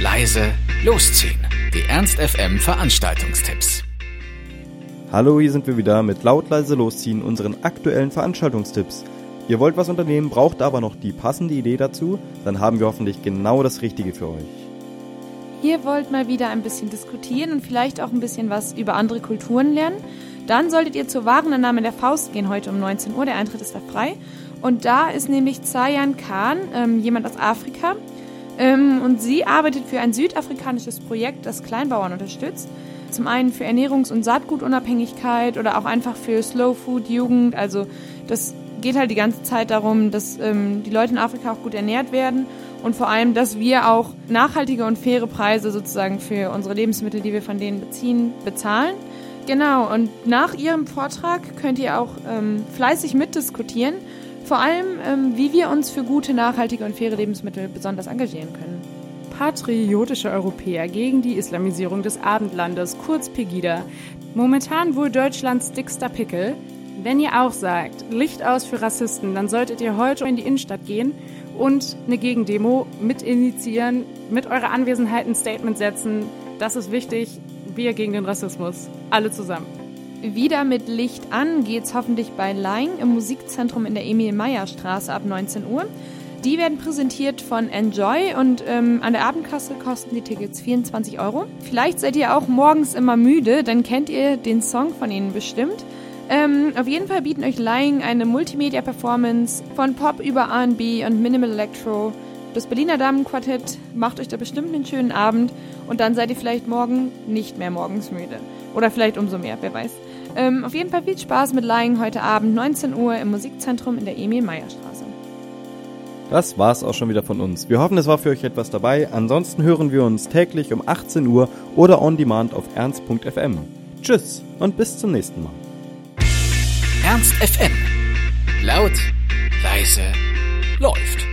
leise, losziehen. Die Ernst FM Veranstaltungstipps. Hallo, hier sind wir wieder mit laut leise losziehen unseren aktuellen Veranstaltungstipps. Ihr wollt was unternehmen, braucht aber noch die passende Idee dazu, dann haben wir hoffentlich genau das Richtige für euch. Ihr wollt mal wieder ein bisschen diskutieren und vielleicht auch ein bisschen was über andere Kulturen lernen. Dann solltet ihr zur wahren Name der Faust gehen heute um 19 Uhr. Der Eintritt ist da frei. Und da ist nämlich Zayan Khan, ähm, jemand aus Afrika. Ähm, und sie arbeitet für ein südafrikanisches Projekt, das Kleinbauern unterstützt. Zum einen für Ernährungs- und Saatgutunabhängigkeit oder auch einfach für Slow Food Jugend. Also das geht halt die ganze Zeit darum, dass ähm, die Leute in Afrika auch gut ernährt werden und vor allem, dass wir auch nachhaltige und faire Preise sozusagen für unsere Lebensmittel, die wir von denen beziehen, bezahlen. Genau, und nach Ihrem Vortrag könnt ihr auch ähm, fleißig mitdiskutieren vor allem, ähm, wie wir uns für gute, nachhaltige und faire Lebensmittel besonders engagieren können. Patriotische Europäer gegen die Islamisierung des Abendlandes, kurz Pegida. Momentan wohl Deutschlands dickster Pickel. Wenn ihr auch sagt, Licht aus für Rassisten, dann solltet ihr heute in die Innenstadt gehen und eine Gegendemo mit initiieren, mit eurer Anwesenheit ein Statement setzen. Das ist wichtig. Wir gegen den Rassismus. Alle zusammen. Wieder mit Licht an geht's hoffentlich bei Lying im Musikzentrum in der Emil-Meyer-Straße ab 19 Uhr. Die werden präsentiert von Enjoy und ähm, an der Abendkasse kosten die Tickets 24 Euro. Vielleicht seid ihr auch morgens immer müde, dann kennt ihr den Song von ihnen bestimmt. Ähm, auf jeden Fall bieten euch Lying eine Multimedia-Performance von Pop über R&B und Minimal Electro. Das Berliner Damenquartett macht euch da bestimmt einen schönen Abend und dann seid ihr vielleicht morgen nicht mehr morgens müde. Oder vielleicht umso mehr, wer weiß. Ähm, auf jeden Fall viel Spaß mit Lying heute Abend 19 Uhr im Musikzentrum in der Emil-Meyer-Straße. Das war's auch schon wieder von uns. Wir hoffen, es war für euch etwas dabei. Ansonsten hören wir uns täglich um 18 Uhr oder on demand auf ernst.fm. Tschüss und bis zum nächsten Mal. Ernst FM. Laut, leise, läuft.